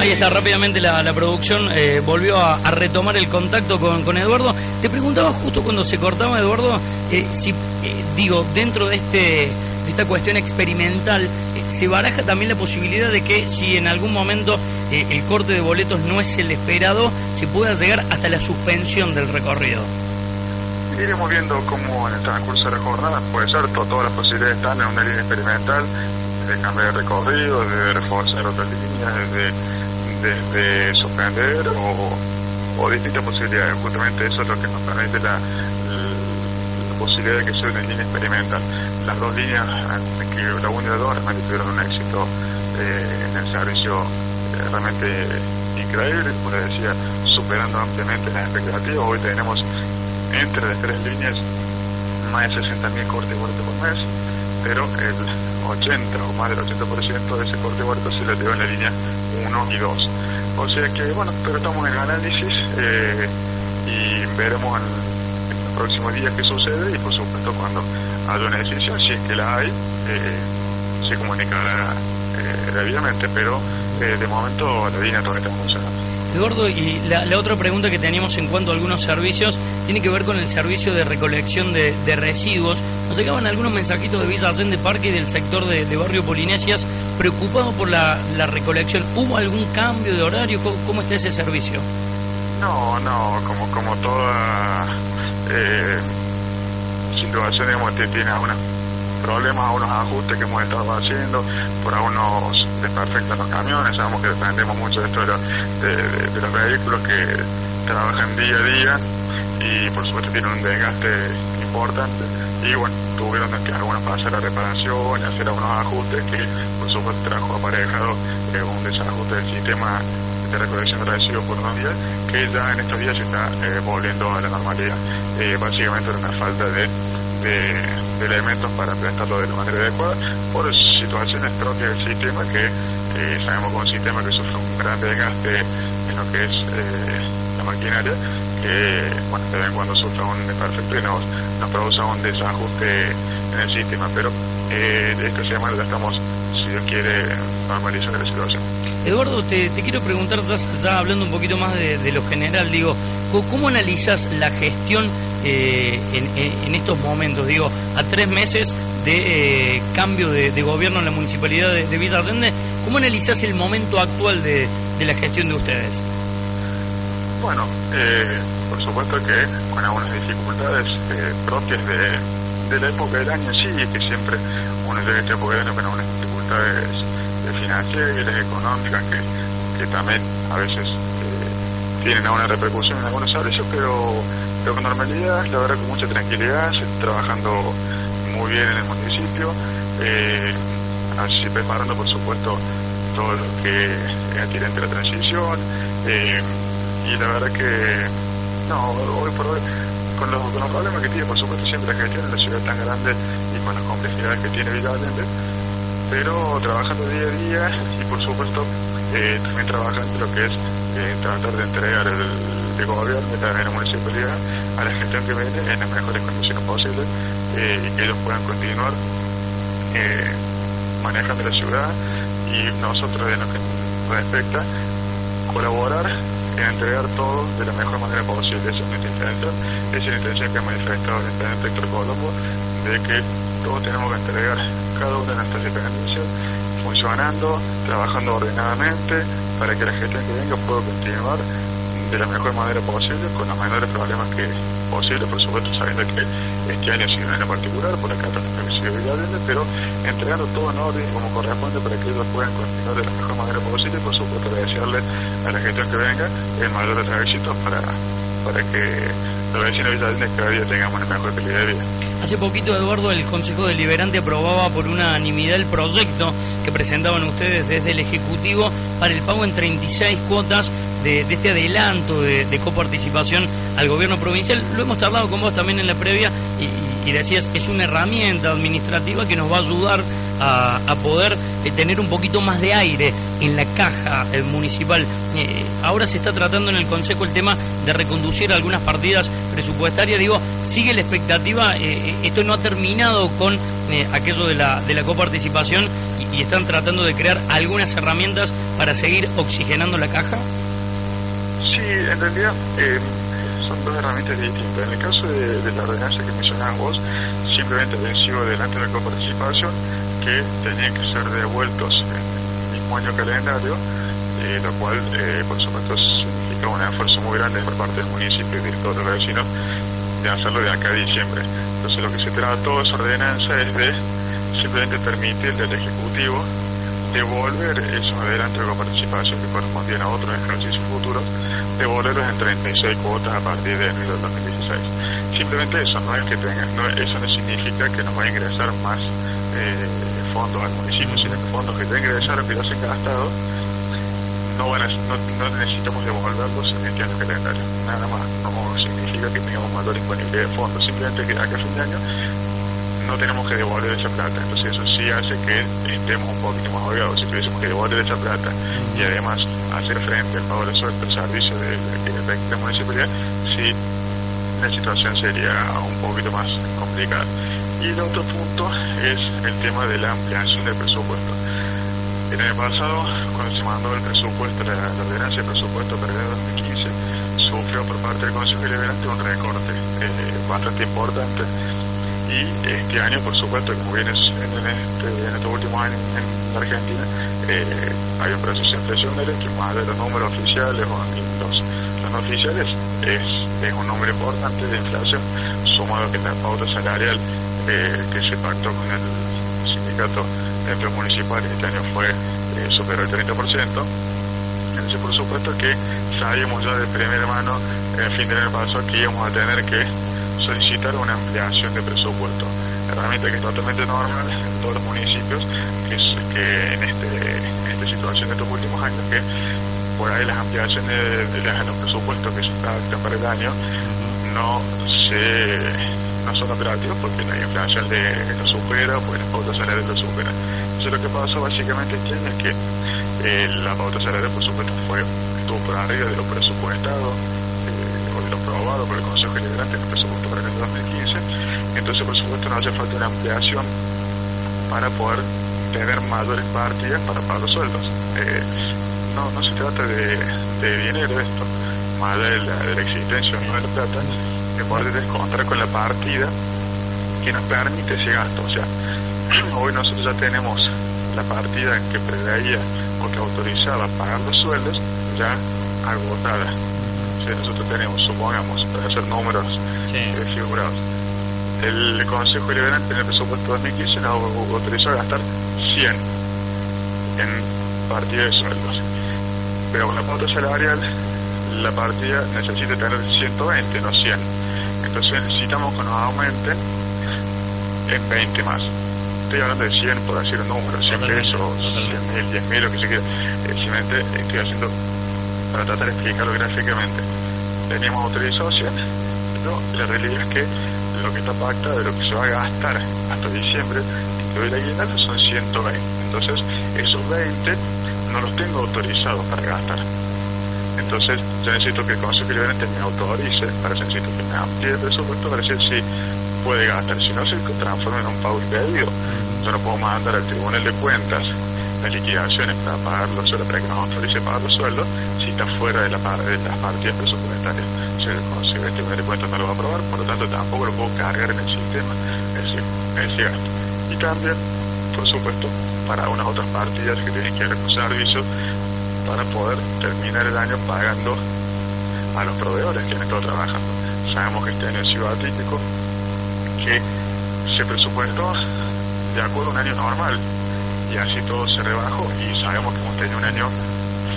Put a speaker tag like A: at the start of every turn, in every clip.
A: Ahí está, rápidamente la, producción eh, volvió a, retomar el contacto con, Eduardo. Te preguntaba justo cuando se cortaba, Eduardo, eh, si, eh, digo, dentro de, este, de esta cuestión experimental, se baraja también la posibilidad de que si en algún momento el corte de boletos no es el esperado, se pueda llegar hasta la suspensión del recorrido
B: iremos viendo cómo en el transcurso de la jornada puede ser, todas las posibilidades están en una línea experimental, de cambiar de recorrido, de reforzar otras líneas, de, suspender o, distintas posibilidades. Justamente eso es lo que nos permite la, posibilidad de que sea una línea experimental. Las dos líneas, que la 1 y la 2 realmente tuvieron un éxito eh, en el servicio eh, realmente increíble, como les decía, superando ampliamente las expectativas. Hoy tenemos entre las tres líneas más de 60.000 cortes por mes, pero el 80 o más del 80% de ese corte vuelta se lo dio en la línea 1 y 2. O sea que, bueno, pero estamos en el análisis eh, y veremos en, los próximos días qué sucede y, por supuesto, cuando haya una decisión, si es que la hay, eh, se comunicará eh, debidamente, pero de momento la línea todavía está funcionando.
A: Eduardo, y la, otra pregunta que teníamos en cuanto a algunos servicios tiene que ver con el servicio de recolección de, residuos. Nos llegaban algunos mensajitos de Villa de Parque y del sector de, Barrio Polinesias preocupado por la, recolección. ¿Hubo algún cambio de horario? ¿Cómo, está ese servicio?
B: No, no, como, como toda eh, situación, digamos, tiene una problemas, unos ajustes que hemos estado haciendo, por algunos desperfectos los camiones, sabemos que dependemos mucho de esto de, los vehículos que trabajan día a día y por supuesto tienen un desgaste importante y bueno, tuvieron que algunos pasar la reparación hacer algunos ajustes que por supuesto trajo aparejado eh, un desajuste del sistema de recolección de residuos por unos días que ya en estos días se está eh, volviendo a la normalidad. Eh, básicamente una falta de de, elementos para prestarlo de la manera adecuada por situaciones propias del sistema que eh, sabemos que es un sistema que sufre un gran desgaste en lo que es eh, la maquinaria que bueno, de vez en cuando sufre un desperfecto y nos, nos produce un desajuste en el sistema pero eh, de esta semana ya estamos si Dios quiere normalizar la situación
A: Eduardo, te, quiero preguntar, ya, hablando un poquito más de, lo general, digo, ¿cómo analizas la gestión eh, en, estos momentos? Digo, a tres meses de eh, cambio de, gobierno en la municipalidad de, Villa Allende, ¿cómo analizas el momento actual de, la gestión de ustedes?
B: Bueno, eh, por supuesto que con algunas dificultades propias de, la época del año, sí, que siempre uno llega a esta época del año con algunas dificultades financieras, económicas, que, también a veces eh, tienen alguna repercusión en algunos servicios, pero, pero con normalidad, la verdad con mucha tranquilidad, trabajando muy bien en el municipio, eh, así preparando por supuesto todo lo que es entre la transición, eh, y la verdad que no, hoy por hoy con los, con los problemas que tiene por supuesto siempre la gestión en la ciudad tan grande y con las complejidades que tiene Villa pero trabajando día a día y por supuesto eh, también trabajando lo que es eh, tratar de entregar el, el gobierno de la, municipalidad a la gestión que viene en las mejores condiciones posibles eh, y que ellos puedan continuar manejando la ciudad y nosotros en lo que respecta colaborar en entregar todo de la mejor manera posible. Esa es nuestra intención, esa es la intención que ha manifestado el intendente Héctor Colombo, de que todos tenemos que entregar cada una de nuestras dependencias funcionando, trabajando ordenadamente, para que la gestión que venga pueda continuar de la mejor manera posible, con los menores problemas que posible, por supuesto sabiendo que este año ha sido un año particular por acá también Villaverde, pero entregando todo en orden como corresponde para que ellos puedan continuar de la mejor manera posible por supuesto agradecerle a la gestión que venga el mayor de para, para que los vecinos de cada día tengamos una mejor calidad de vida.
A: Hace poquito, Eduardo, el Consejo Deliberante aprobaba por unanimidad el proyecto que presentaban ustedes desde el Ejecutivo para el pago en 36 cuotas de, este adelanto de, coparticipación al gobierno provincial. Lo hemos charlado con vos también en la previa y, y decías, es una herramienta administrativa que nos va a ayudar a, poder eh, tener un poquito más de aire en la caja eh, municipal. Eh, ahora se está tratando en el Consejo el tema de reconducir algunas partidas presupuestarias. Digo, sigue la expectativa, esto no ha terminado con aquello de la, de la coparticipación y están tratando de crear algunas herramientas para seguir oxigenando la caja.
B: En realidad son dos herramientas distintas. En el caso de, la ordenanza que mencionabas vos, simplemente venció delante de la coparticipación que tenían que ser devueltos en el mismo año calendario, eh, lo cual, eh, por supuesto, significa un esfuerzo muy grande por parte del municipio y de todos los vecinos de hacerlo de acá a diciembre. Entonces, lo que se trata toda esa ordenanza es de simplemente permitir al Ejecutivo devolver esos adelantos de participación que correspondían a otros ejercicios futuros, devolverlos en 36 cuotas a partir de enero del 2016. Simplemente eso, no es que tenga, no, eso no significa que nos va a ingresar más eh, fondos al municipio, sino que fondos que ya ingresaron, que ya se han gastado, no, van a, no, no, necesitamos devolverlos en este año calendario. Nada más, no significa que tengamos mayor disponibilidad de fondos, simplemente que acá fin de año no tenemos que devolver esa plata. Entonces eso sí hace que estemos un poquito más holgados. Si tuviésemos que devolver esa plata y además hacer frente al pago de sueldo, el servicio de, la municipalidad, sí la situación sería un poquito más complicada. Y el otro punto es el tema de la ampliación del presupuesto. El año pasado, cuando se mandó el presupuesto, la, la ordenanza de presupuesto para el año 2015, sufrió por parte del Consejo Deliberante un recorte eh, bastante importante y este año, por supuesto, como viene en, este, en estos últimos años en Argentina, eh, hay un proceso inflacionario que más de los números oficiales o los, los no oficiales es, es un número importante de inflación, sumado que la pauta salarial eh, que se pactó con el sindicato de empleo municipal este año fue eh, superior al 30%. Entonces, por supuesto que sabíamos ya de primera mano, en fin de año pasado, que íbamos a tener que solicitar una ampliación de presupuesto. Herramienta que es totalmente normal en todos los municipios, que, en, este, en esta situación de estos últimos años, que por ahí las ampliaciones de, los presupuestos que se están para el año no se no son operativos porque la inflación de, lo supera, porque las pautas salariales lo superan. Entonces lo que pasó básicamente este es que eh, la pauta salarial por supuesto fue estuvo por arriba de lo presupuestado lo aprobado por el Consejo Deliberante el presupuesto para el año 2015. Entonces, por supuesto, no hace falta una ampliación para poder tener mayores partidas para pagar los sueldos. Eh, no, no se trata de, de dinero esto, más de la, de la existencia no de la plata, de poder descontar con la partida que nos permite ese gasto. O sea, hoy nosotros ya tenemos la partida que preveía o que autorizaba pagar los sueldos ya agotada nosotros tenemos, supongamos, para hacer números eh, figurados. El Consejo Liberante en el presupuesto 2015 nos autorizó a gastar 100 en partida de sueldos. Pero con la pauta salarial, la partida necesita tener 120, no 100. Entonces necesitamos que nos aumenten en 20 más. Estoy hablando de 100 por decir un número, 100 pesos, 100 mil, 10 mil, lo que se quiera. Eh, simplemente estoy haciendo para tratar de explicarlo gráficamente. Teníamos autorización, pero la realidad es que lo que está pactado de lo que se va a gastar hasta diciembre, incluye la aguinaldo, son 120. Entonces, esos 20 no los tengo autorizados para gastar. Entonces, yo necesito que el Consejo Liberante me autorice, para eso necesito que me amplíe el presupuesto para decir si puede gastar. Si no se transforma en un pago impedido, yo no puedo mandar al Tribunal de Cuentas las liquidaciones para pagar los sueldos, para que nos autorice pagar los sueldos, si está fuera de, la, de las partidas presupuestarias. Si el Consejo de Cuentas no lo va a aprobar, por lo tanto tampoco lo puedo cargar en el sistema, es ese gasto. Y también, por supuesto, para unas otras partidas que tienen que ver con servicios, para poder terminar el año pagando a los proveedores que han estado trabajando. Sabemos que este año ha sido atípico, que se presupuestó de acuerdo a un año normal, y así todo se rebajó y sabemos que hemos tenido un año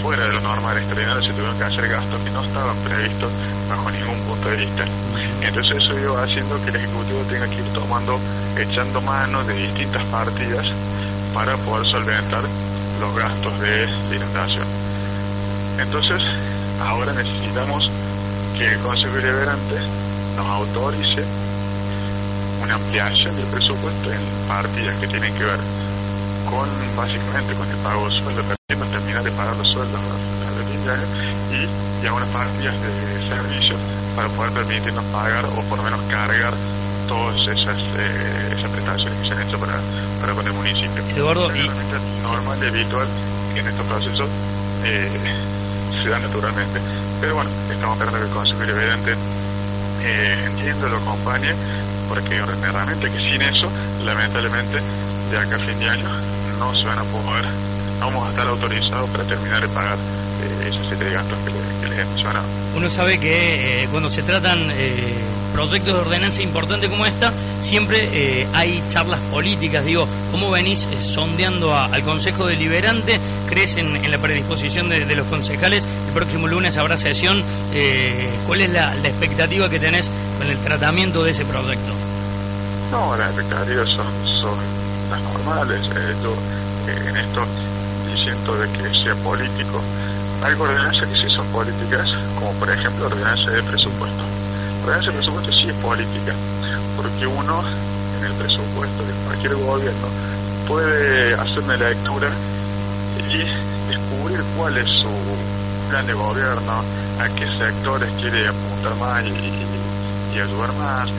B: fuera de lo normal extraordinario se tuvieron que hacer gastos que no estaban previstos bajo ningún punto de vista. Entonces eso iba haciendo que el Ejecutivo tenga que ir tomando, echando mano de distintas partidas para poder solventar los gastos de, inundación. Entonces, ahora necesitamos que el Consejo Deliberante nos autorice una ampliación del presupuesto en partidas que tienen que ver con, básicamente, con el pago de sueldos, permitiendo terminar de pagar los sueldos a los año y, y algunas partidas de servicios para poder permitirnos pagar o por lo menos cargar todas esas, eh, esas prestaciones que se han hecho para, para con el municipio.
A: Eduardo,
B: es normal y habitual que en estos procesos eh, se da naturalmente. Pero bueno, estamos esperando que el Consejo Deliberante eh, entienda, lo acompañe, porque realmente que sin eso, lamentablemente, de acá a fin de año no se van a poder, no vamos a estar autorizados para terminar de pagar eh, esos siete gastos que, le, que les he mencionado.
A: Uno sabe que eh, cuando se tratan eh, proyectos de ordenanza importantes como esta, siempre hay charlas políticas. Digo, ¿cómo venís sondeando a, al Consejo Deliberante? ¿Crees en, en la predisposición de, de, los concejales? El próximo lunes habrá sesión. ¿Cuál es la, la, expectativa que tenés con el tratamiento de ese proyecto?
B: No, las expectativas son, son normales. Eh, yo, eh, en esto, diciendo de que sea político, hay ordenanzas que sí son políticas, como por ejemplo ordenanza de presupuesto. Ordenanza de presupuesto sí es política, porque uno en el presupuesto de cualquier gobierno puede hacer una lectura y descubrir cuál es su plan de gobierno, a qué sectores quiere apuntar más y, y, y ayudar más.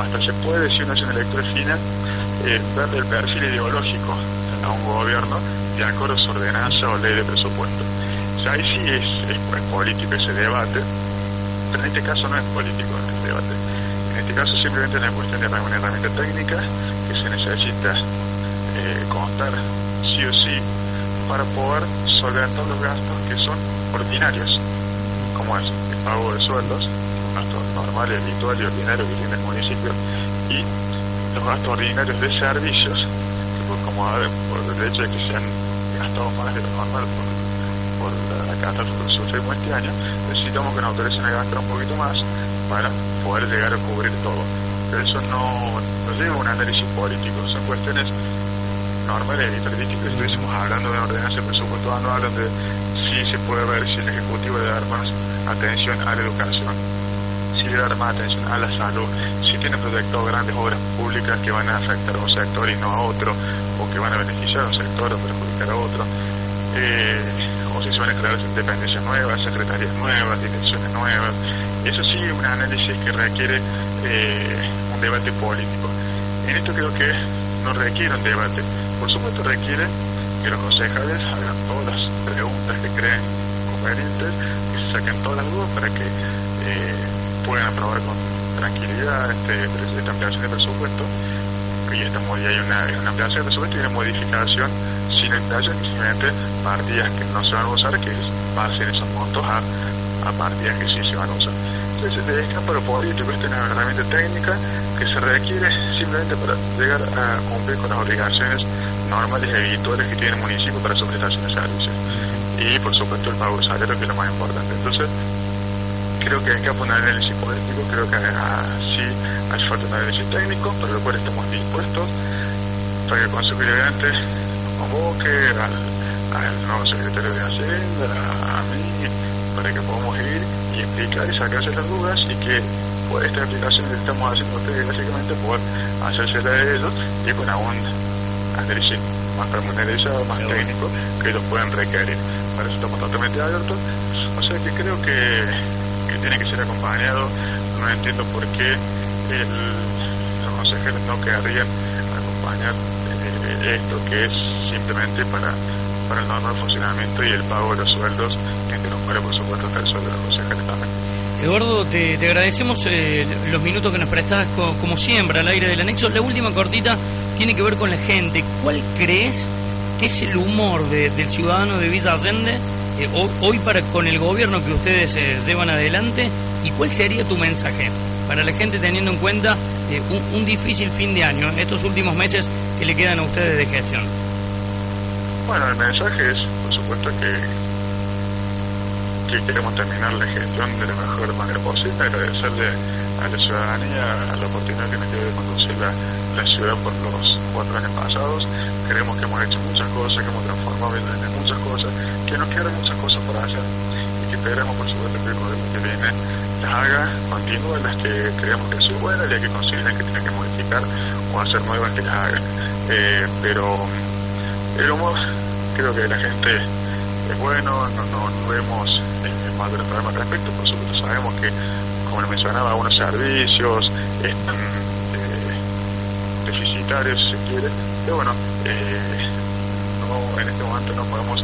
B: Hasta se puede, si uno hace una lectura fina, eh, el perfil ideológico a un gobierno de acuerdo a su ordenanza o ley de presupuesto. Sea, ahí sí es, político ese debate, pero en este caso no es político el debate. En este caso simplemente es una cuestión de una herramienta técnica que se necesita eh, contar sí o sí para poder solventar los gastos que son ordinarios, como es el pago de sueldos, un gasto normal, habitual y ordinario que tiene el municipio, y los gastos ordinarios de servicios, que por, como por el hecho de que se han gastado más de lo normal por, por la catástrofe que sufrimos este año, necesitamos que nos autoricen a gastar un poquito más para poder llegar a cubrir todo. Pero eso no, no lleva a un análisis político, son cuestiones normales y estadísticas. Estuviésemos hablando de una ordenanza de presupuesto anual donde sí se puede ver si el Ejecutivo debe dar más atención a la educación, si debe dar más atención a la salud, si tiene proyectado grandes obras públicas que van a afectar a un sector y no a otro, o que van a beneficiar a un sector o perjudicar a otro. Eh, o si se van a crear dependencias nuevas, secretarías nuevas, direcciones nuevas. Eso sí es un análisis que requiere eh, un debate político. En esto creo que no requiere un debate. Por supuesto requiere que los concejales hagan todas las preguntas que creen convenientes, que se saquen todas las dudas para que eh, puedan aprobar con tranquilidad este, esta ampliación de presupuesto. Y estamos, ya hay una, una ampliación de presupuesto y una modificación sin ampliación, simplemente partidas que no se van a usar, que pasen esos montos a, a partidas que sí se van a usar. Entonces, de escáparo político, esta es una herramienta técnica que se requiere simplemente para llegar a cumplir con las obligaciones normales y habituales que tiene el municipio para su prestación de servicios. Y, por supuesto, el pago de salario, que es lo más importante. Entonces, creo que escapa un análisis político, creo que sí hace falta un análisis técnico, por lo cual estamos dispuestos para que el Consejo Deliberante convoque al, al nuevo secretario de Hacienda, a, a mí, para que podamos ir y explicar y sacarse las dudas y que por esta aplicación que estamos haciendo ustedes básicamente poder hacérsela de ellos y con algún análisis más pormenorizado, más técnico que ellos puedan requerir. Para eso estamos totalmente abiertos. O sea que creo que, que tiene que ser acompañado. No entiendo por qué el, los consejeros no querrían acompañar eh, esto que es simplemente para para el normal funcionamiento y el pago de los sueldos, entre los cuales, por supuesto, está el sueldo de los consejeros también.
A: Eduardo, te, te agradecemos eh, los minutos que nos prestas, co como siempre, al aire del anexo. La última cortita tiene que ver con la gente. ¿Cuál crees que es el humor de, del ciudadano de Villa Allende eh, hoy para con el gobierno que ustedes eh, llevan adelante? ¿Y cuál sería tu mensaje para la gente teniendo en cuenta eh, un, difícil fin de año, estos últimos meses que le quedan a ustedes de gestión?
B: Bueno, el mensaje es, por supuesto, que, que queremos terminar la gestión de la mejor manera posible, agradecerle a la ciudadanía a la oportunidad que nos dio de conducir la, la, ciudad por los cuatro años pasados. Creemos que hemos hecho muchas cosas, que hemos transformado en muchas cosas, que nos quedan muchas cosas por hacer y que esperemos, por supuesto, que el gobierno que viene las haga, continúe las que creemos que son buenas y las que consideren que tienen que modificar o hacer nuevas que las hagan. Eh, pero, pero creo que la gente es bueno, no, no, vemos eh, mayores problemas al respecto, por supuesto sabemos que, como mencionaba, algunos servicios están eh, deficitarios, si se quiere, pero bueno, eh, no, en este momento no podemos,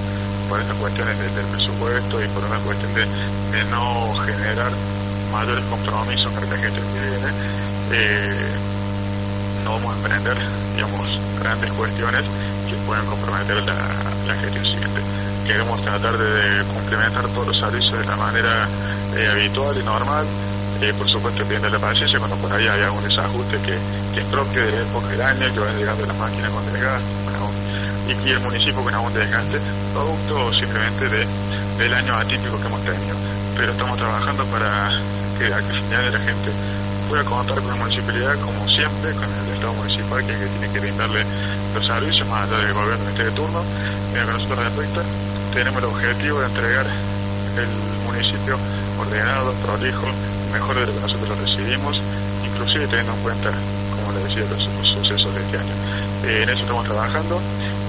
B: por estas cuestiones del, presupuesto y por una cuestión de, de, no generar mayores compromisos para la gente que viene, eh, no vamos a emprender, digamos, grandes cuestiones que puedan comprometer la, gestión siguiente queremos tratar de complementar todos los servicios de la manera habitual y normal. Eh, por supuesto, pidiendo la paciencia cuando por ahí hay algún desajuste que, que es propio de época del año, que van llegando las máquinas con desgaste, y, y, el municipio con algún desgaste, producto simplemente de, del año atípico que hemos tenido. Pero estamos trabajando para que al final de la gente pueda contar con la municipalidad como siempre, con el Estado municipal que, que tiene que brindarle los servicios más allá del gobierno este de turno. Mira, con nosotros respecta, tenemos el objetivo de entregar el municipio ordenado, prolijo, mejor de lo que recibimos, inclusive teniendo en cuenta, como les decía, los, sucesos de este año. Eh, en eso estamos trabajando,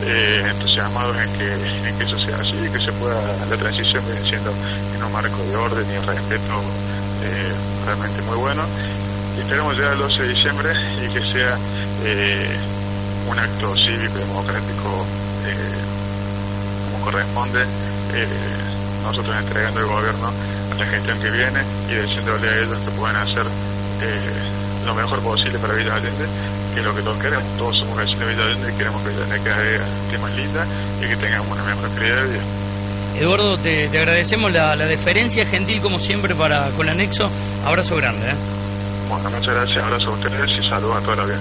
B: eh, entusiasmados en que, en que eso sea así, que se pueda, la transición viene siendo en un marco de orden y respeto eh, realmente muy bueno. Y esperemos ya el 12 de diciembre y que sea eh, un acto cívico y democrático corresponde, eh, nosotros entregando el gobierno la gestión que viene y diciéndole a ellos que puedan hacer eh, lo mejor posible para Villa Allende, que es lo que todos queremos. Todos somos vecinos de Villa Allende y queremos que Villa Allende quede más linda y que tengamos una mejor calidad de vida.
A: Eduardo, te, agradecemos la, la, deferencia gentil como siempre para con el anexo. Abrazo grande. ¿eh?
B: Bueno, muchas gracias. Abrazo a ustedes y saludos a toda la vida.